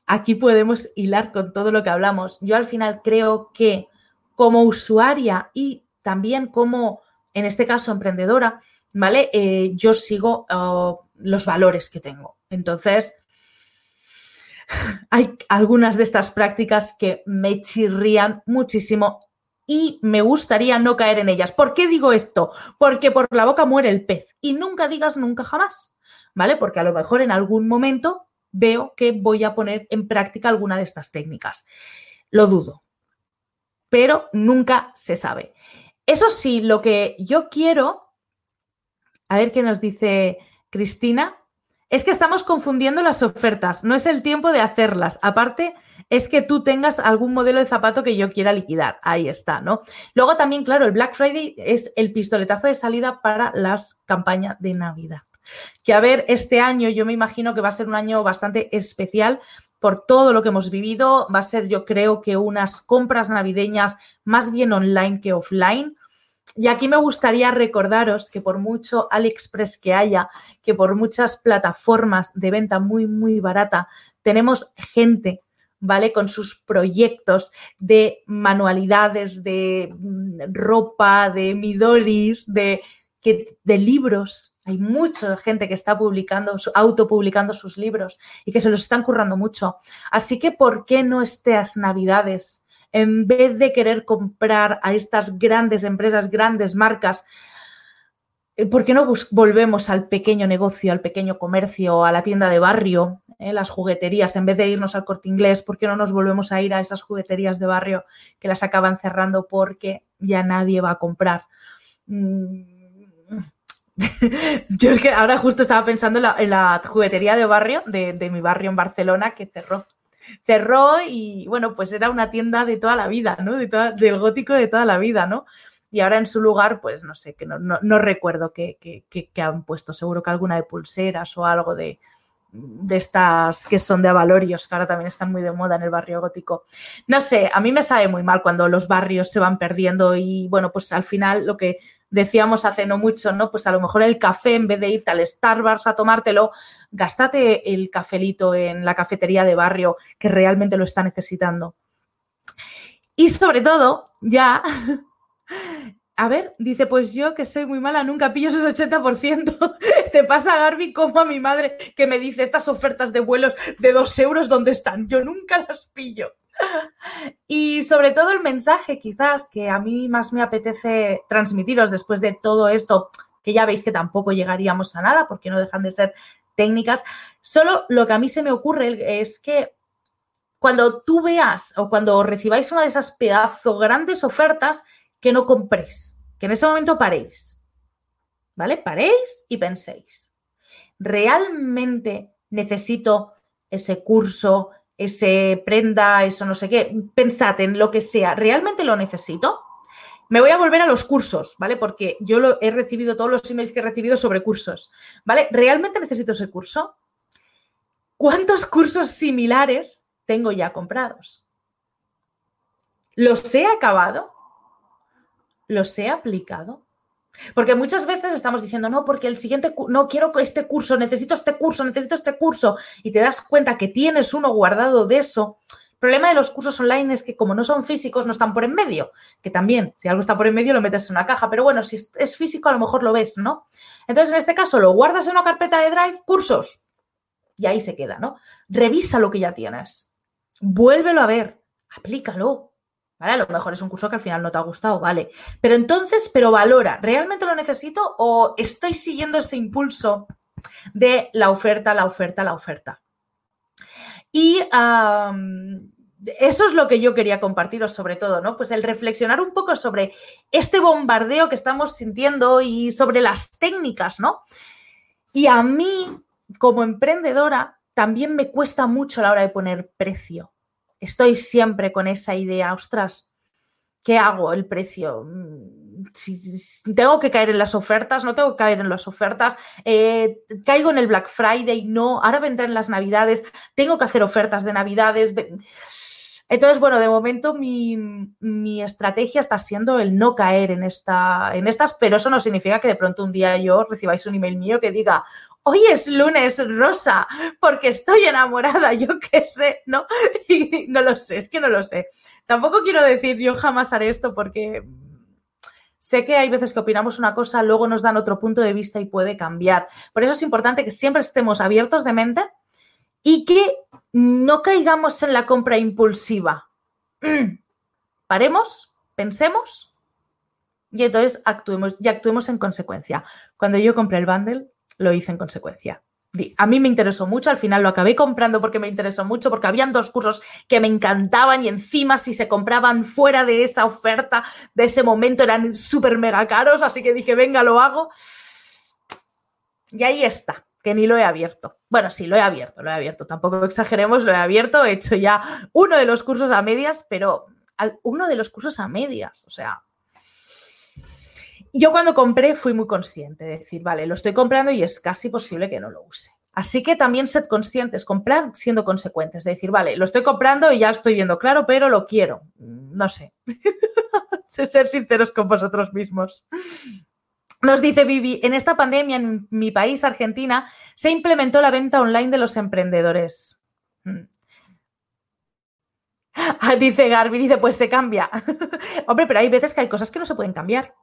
Aquí podemos hilar con todo lo que hablamos. Yo al final creo que como usuaria y también como, en este caso, emprendedora, ¿vale? Eh, yo sigo oh, los valores que tengo. Entonces, hay algunas de estas prácticas que me chirrían muchísimo y me gustaría no caer en ellas. ¿Por qué digo esto? Porque por la boca muere el pez y nunca digas nunca jamás, ¿vale? Porque a lo mejor en algún momento veo que voy a poner en práctica alguna de estas técnicas. Lo dudo, pero nunca se sabe. Eso sí, lo que yo quiero, a ver qué nos dice Cristina, es que estamos confundiendo las ofertas, no es el tiempo de hacerlas. Aparte, es que tú tengas algún modelo de zapato que yo quiera liquidar. Ahí está, ¿no? Luego también, claro, el Black Friday es el pistoletazo de salida para las campañas de Navidad. Que a ver, este año yo me imagino que va a ser un año bastante especial por todo lo que hemos vivido. Va a ser, yo creo que unas compras navideñas más bien online que offline Y aquí me gustaría recordaros que por mucho AliExpress que haya, que por muchas plataformas de venta muy, muy barata, tenemos gente, ¿vale? Con sus proyectos de manualidades, de mm, ropa, de midoris, de, libros. Hay mucha gente que está publicando, autopublicando sus libros y que se los están currando mucho. Así que, ¿por qué no estas navidades? En vez de querer comprar a estas grandes empresas, grandes marcas, eh, ¿por qué no volvemos al pequeño negocio, al pequeño comercio, a la tienda de barrio, eh, las jugueterías, en vez de irnos al corte inglés? ¿Por qué no nos volvemos a ir a esas jugueterías de barrio que las acaban cerrando porque ya nadie va a comprar? Mm. Yo es que ahora justo estaba pensando en la, juguetería de barrio, de mi barrio en Barcelona, que cerró cerró y bueno, pues era una tienda de toda la vida, ¿no? De del gótico de toda la vida, ¿no? Y ahora en su lugar, pues no sé, que no, no, recuerdo qué que, han puesto, seguro que alguna de pulseras o algo de, de estas que son de avalorios, que ahora también están muy de moda en el barrio gótico. No sé, a mí me sabe muy mal cuando los barrios se van perdiendo y bueno, pues al final lo que decíamos hace no mucho, ¿no? Pues a lo mejor el café, en vez de irte al Starbucks a tomártelo, gástate el cafelito en la cafetería de barrio que realmente lo está necesitando. Y sobre todo, ya, a ver, dice, pues yo que soy muy mala, nunca pillo esos 80%. Te pasa, Garby, como a mi madre que me dice estas ofertas de vuelos de dos euros, ¿dónde están? Yo nunca las pillo. Y sobre todo el mensaje quizás que a mí más me apetece transmitiros después de todo esto, que ya veis que tampoco llegaríamos a nada porque no dejan de ser técnicas, solo lo que a mí se me ocurre es que cuando tú veas o cuando recibáis una de esas pedazo grandes ofertas, que no compréis, que en ese momento paréis, ¿vale? Paréis y penséis, ¿realmente necesito ese curso, ese prenda, eso no sé qué, pensad en lo que sea, ¿realmente lo necesito? Me voy a volver a los cursos, ¿vale? Porque yo lo, he recibido todos los emails que he recibido sobre cursos, ¿vale? ¿Realmente necesito ese curso? ¿Cuántos cursos similares tengo ya comprados? ¿Los he acabado? ¿Los he aplicado? Porque muchas veces estamos diciendo, no, porque el siguiente, no quiero este curso, necesito este curso, necesito este curso, y te das cuenta que tienes uno guardado de eso. El problema de los cursos online es que como no son físicos, no están por en medio, que también, si algo está por en medio, lo metes en una caja, pero bueno, si es físico, a lo mejor lo ves, ¿no? Entonces, en este caso, lo guardas en una carpeta de Drive, cursos, y ahí se queda, ¿no? Revisa lo que ya tienes, vuélvelo a ver, aplícalo, a lo mejor es un curso que al final no te ha gustado, vale. Pero entonces, pero valora, ¿realmente lo necesito o estoy siguiendo ese impulso de la oferta, la oferta, la oferta? Y eso es lo que yo quería compartiros sobre todo, ¿no? Pues el reflexionar un poco sobre este bombardeo que estamos sintiendo y sobre las técnicas, ¿no? Y a mí, como emprendedora, también me cuesta mucho a la hora de poner precio estoy siempre con esa idea, ostras, ¿qué hago? El precio. Mm, si, tengo que caer en las ofertas, no tengo que caer en las ofertas, eh, caigo en el Black Friday, no, ahora vendrán en las Navidades, tengo que hacer ofertas de Navidades. Entonces, bueno, de momento mi, estrategia está siendo el no caer en, esta, en estas, pero eso no significa que de pronto un día yo recibáis un email mío que diga, hoy es lunes rosa, porque estoy enamorada, yo qué sé, ¿no? Y no lo sé, es que no lo sé. Tampoco quiero decir yo jamás haré esto porque sé que hay veces que opinamos una cosa, luego nos dan otro punto de vista y puede cambiar. Por eso es importante que siempre estemos abiertos de mente y que no caigamos en la compra impulsiva. Paremos, pensemos y entonces actuemos y actuemos en consecuencia. Cuando yo compré el bundle, lo hice en consecuencia. A mí me interesó mucho, al final lo acabé comprando porque me interesó mucho, porque habían dos cursos que me encantaban y encima si se compraban fuera de esa oferta, de ese momento, eran súper mega caros, así que dije, venga, lo hago. Y ahí está que ni lo he abierto. Bueno, sí, lo he abierto, lo he abierto. Tampoco exageremos, lo he abierto. He hecho ya uno de los cursos a medias, pero uno de los cursos a medias, o sea. Yo cuando compré fui muy consciente de decir, vale, lo estoy comprando y es casi posible que no lo use. Así que también sed conscientes, comprar siendo consecuentes, de decir, vale, lo estoy comprando y ya estoy viendo claro, pero lo quiero. No sé. ser sinceros con vosotros mismos. Nos dice Vivi, en esta pandemia en mi país, Argentina, se implementó la venta online de los emprendedores. Mm. Ah, dice Garby, dice, pues se cambia. Hombre, pero hay veces que hay cosas que no se pueden cambiar.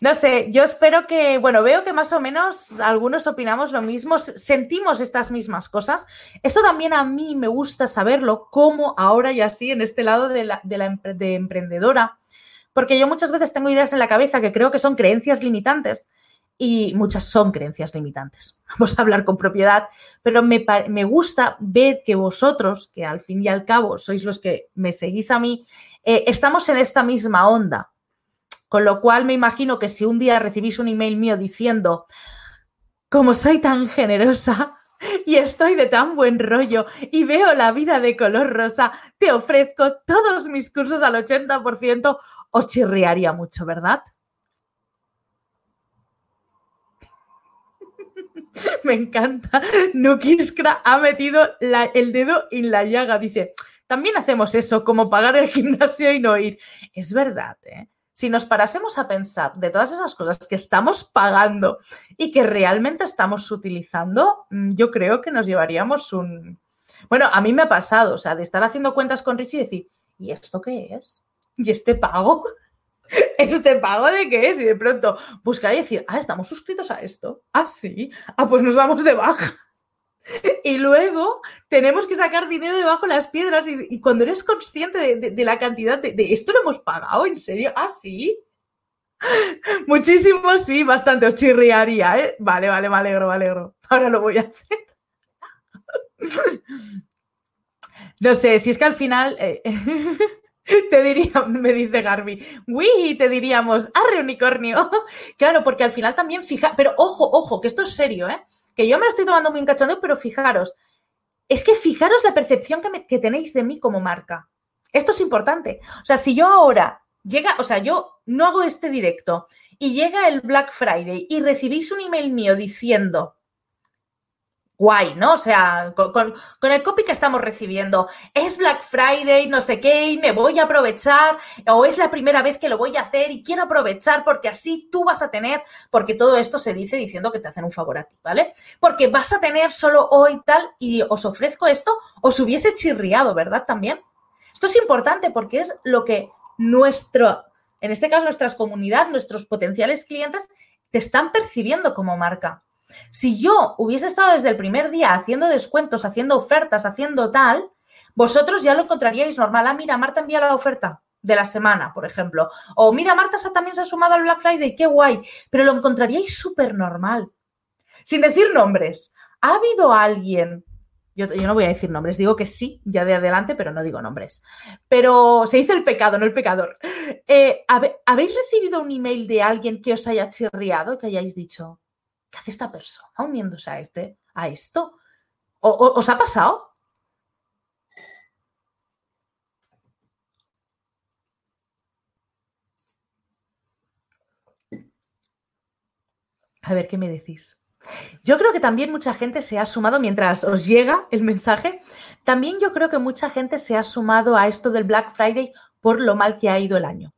No sé, yo espero que, bueno, veo que más o menos algunos opinamos lo mismo, sentimos estas mismas cosas. Esto también a mí me gusta saberlo, como ahora y así en este lado de la, de emprendedora, porque yo muchas veces tengo ideas en la cabeza que creo que son creencias limitantes y muchas son creencias limitantes. Vamos a hablar con propiedad, pero me, gusta ver que vosotros, que al fin y al cabo sois los que me seguís a mí, eh, estamos en esta misma onda con lo cual me imagino que si un día recibís un email mío diciendo, como soy tan generosa y estoy de tan buen rollo y veo la vida de color rosa, te ofrezco todos mis cursos al 80%, os chirriaría mucho, ¿verdad? Me encanta. Nukiskra ha metido el dedo en la llaga. Dice, también hacemos eso, como pagar el gimnasio y no ir. Es verdad, ¿eh? si nos parásemos a pensar de todas esas cosas que estamos pagando y que realmente estamos utilizando, mm, yo creo que nos llevaríamos un... Bueno, a mí me ha pasado, o sea, de estar haciendo cuentas con Richie y decir, ¿y esto qué es? ¿Y este pago? ¿Este pago de qué es? Y de pronto buscar y decir, ah, estamos suscritos a esto. Ah, sí. Ah, pues nos vamos de baja. Y luego tenemos que sacar dinero debajo de las piedras y, cuando eres consciente de, la cantidad de, esto lo hemos pagado, ¿en serio? ¿Ah, sí? Muchísimo, sí, bastante. Os chirriaría, ¿eh? Vale, vale, me alegro, me alegro. Ahora lo voy a hacer. No sé, si es que al final eh, te diría, me dice Garby, uy, te diríamos, arre unicornio. Claro, porque al final también fija, pero ojo, ojo, que esto es serio, ¿eh? que yo me lo estoy tomando muy encachando, pero fijaros, es que fijaros la percepción que, tenéis de mí como marca. Esto es importante. O sea, si yo ahora llega, o sea, yo no hago este directo y llega el Black Friday y recibís un email mío diciendo, guay, ¿no? O sea, con, el copy que estamos recibiendo, es Black Friday, no sé qué, y me voy a aprovechar, o es la primera vez que lo voy a hacer y quiero aprovechar porque así tú vas a tener, porque todo esto se dice diciendo que te hacen un favor a ti, ¿vale? Porque vas a tener solo hoy tal y os ofrezco esto, os hubiese chirriado, ¿verdad? También. Esto es importante porque es lo que nuestro, en este caso nuestras comunidades, nuestros potenciales clientes, te están percibiendo como marca. Si yo hubiese estado desde el primer día haciendo descuentos, haciendo ofertas, haciendo tal, vosotros ya lo encontraríais normal. Ah, mira, Marta envía la oferta de la semana, por ejemplo. O mira, Marta también se ha sumado al Black Friday, qué guay. Pero lo encontraríais súper normal. Sin decir nombres. ¿Ha habido alguien yo, no voy a decir nombres, digo que sí, ya de adelante, pero no digo nombres. Pero se dice el pecado, no el pecador. Eh, ¿Habéis recibido un email de alguien que os haya chirriado, que hayáis dicho, ¿qué hace esta persona uniéndose a, este, a esto? ¿Os ha pasado? A ver, ¿qué me decís? Yo creo que también mucha gente se ha sumado, mientras os llega el mensaje, también yo creo que mucha gente se ha sumado a esto del Black Friday por lo mal que ha ido el año.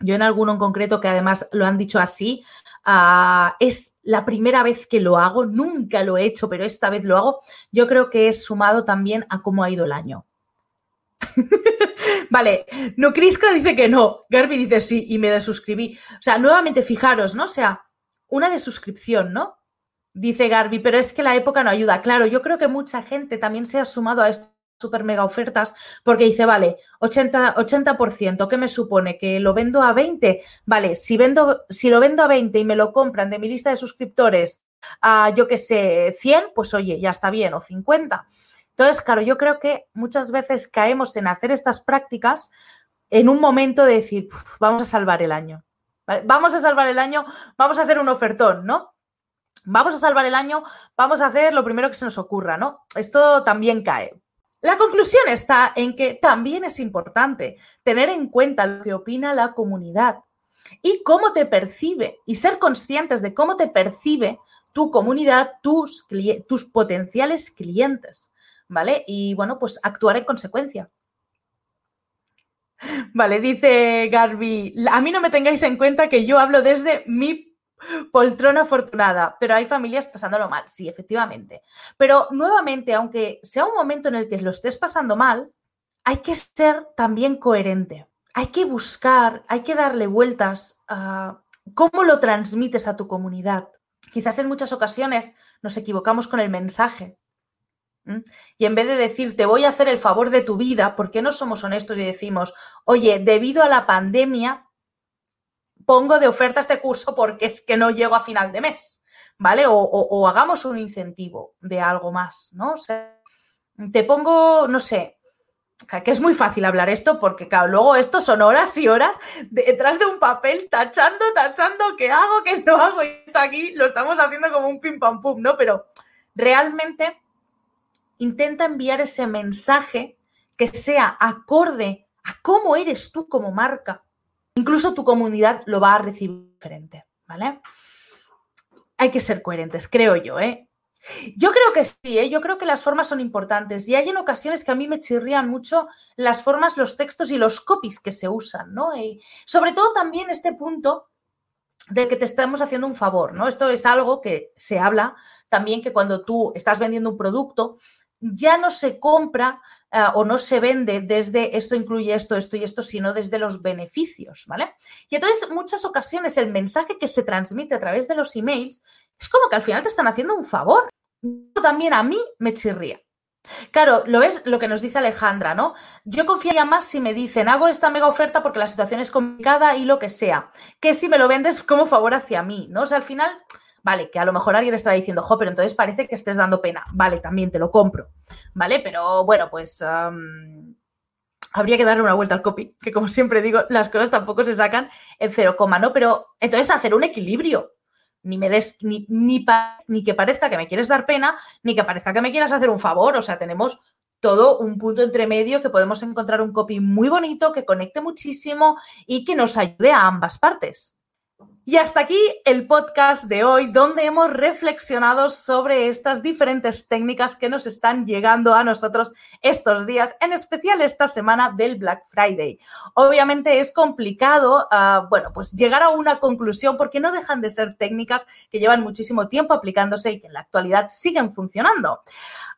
Yo en alguno en concreto que además lo han dicho así, ah, es la primera vez que lo hago, nunca lo he hecho, pero esta vez lo hago. Yo creo que es sumado también a cómo ha ido el año. vale, no Criska dice que no, Garby dice sí y me desuscribí. O sea, nuevamente fijaros, ¿no? O sea, una de suscripción, ¿no? Dice Garby, pero es que la época no ayuda. Claro, yo creo que mucha gente también se ha sumado a esto super mega ofertas, porque dice, vale, 80%, 80%, ¿qué me supone? ¿Que lo vendo a 20? Vale, si, vendo, si lo vendo a 20 y me lo compran de mi lista de suscriptores a, yo qué sé, 100, pues oye, ya está bien, o 50. Entonces, claro, yo creo que muchas veces caemos en hacer estas prácticas en un momento de decir, vamos a salvar el año. Vamos a salvar el año, vamos a hacer un ofertón, ¿no? Vamos a salvar el año, vamos a hacer lo primero que se nos ocurra, ¿no? Esto también cae. La conclusión está en que también es importante tener en cuenta lo que opina la comunidad y cómo te percibe y ser conscientes de cómo te percibe tu comunidad, tus, tus potenciales clientes, ¿vale? Y bueno, pues actuar en consecuencia. Vale, dice Garby, a mí no me tengáis en cuenta que yo hablo desde mi poltrona afortunada, pero hay familias pasándolo mal, sí, efectivamente. Pero nuevamente, aunque sea un momento en el que lo estés pasando mal, hay que ser también coherente. Hay que buscar, hay que darle vueltas a cómo lo transmites a tu comunidad. Quizás en muchas ocasiones nos equivocamos con el mensaje. Y en vez de decir, te voy a hacer el favor de tu vida, ¿por qué no somos honestos y decimos, oye, debido a la pandemia, pongo de oferta este curso porque es que no llego a final de mes, ¿vale? O, hagamos un incentivo de algo más, ¿no? O sea, te pongo, no sé, que es muy fácil hablar esto porque, claro, luego esto son horas y horas detrás de un papel tachando, tachando, qué hago, qué no hago. Y esto aquí lo estamos haciendo como un pim pam pum, ¿no? Pero realmente intenta enviar ese mensaje que sea acorde a cómo eres tú como marca. Incluso tu comunidad lo va a recibir diferente, ¿vale? Hay que ser coherentes, creo yo, ¿eh? Yo creo que sí, ¿eh? yo creo que las formas son importantes y hay en ocasiones que a mí me chirrían mucho las formas, los textos y los copies que se usan, ¿no? Y sobre todo también este punto de que te estamos haciendo un favor, ¿no? Esto es algo que se habla también que cuando tú estás vendiendo un producto, ya no se compra eh, o no se vende desde esto incluye esto, esto y esto, sino desde los beneficios, ¿vale? Y entonces, muchas ocasiones el mensaje que se transmite a través de los emails es como que al final te están haciendo un favor. También a mí me chirría. Claro, lo es lo que nos dice Alejandra, ¿no? Yo confiaría más si me dicen, hago esta mega oferta porque la situación es complicada y lo que sea, que si me lo vendes como favor hacia mí, ¿no? O sea, al final Vale, que a lo mejor alguien estará diciendo, jo, pero entonces parece que estés dando pena. Vale, también te lo compro. Vale, pero bueno, pues habría que darle una vuelta al copy, que como siempre digo, las cosas tampoco se sacan en cero coma, ¿no? Pero entonces hacer un equilibrio. Ni me des, ni, ni, ni que parezca que me quieres dar pena, ni que parezca que me quieras hacer un favor. O sea, tenemos todo un punto entre medio que podemos encontrar un copy muy bonito, que conecte muchísimo y que nos ayude a ambas partes. Y hasta aquí el podcast de hoy, donde hemos reflexionado sobre estas diferentes técnicas que nos están llegando a nosotros estos días, en especial esta semana del Black Friday. Obviamente es complicado, ah, bueno, pues llegar a una conclusión porque no dejan de ser técnicas que llevan muchísimo tiempo aplicándose y que en la actualidad siguen funcionando.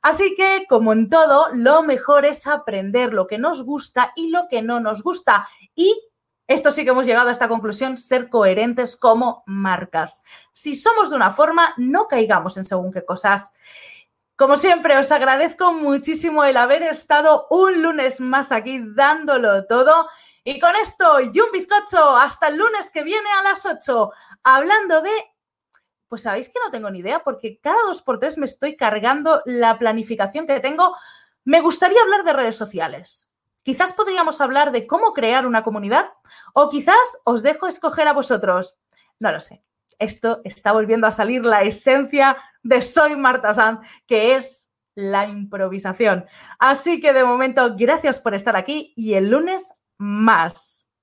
Así que, como en todo, lo mejor es aprender lo que nos gusta y lo que no nos gusta y esto sí que hemos llegado a esta conclusión, ser coherentes como marcas. Si somos de una forma, no caigamos en según qué cosas. Como siempre, os agradezco muchísimo el haber estado un lunes más aquí dándolo todo. Y con esto, y un bizcocho, hasta el lunes que viene a las 8, hablando de... Pues sabéis que no tengo ni idea, porque cada dos por tres me estoy cargando la planificación que tengo. Me gustaría hablar de redes sociales. Quizás podríamos hablar de cómo crear una comunidad o quizás os dejo escoger a vosotros. No lo sé. Esto está volviendo a salir la esencia de Soy Marta Sanz, que es la improvisación. Así que de momento, gracias por estar aquí y el lunes más.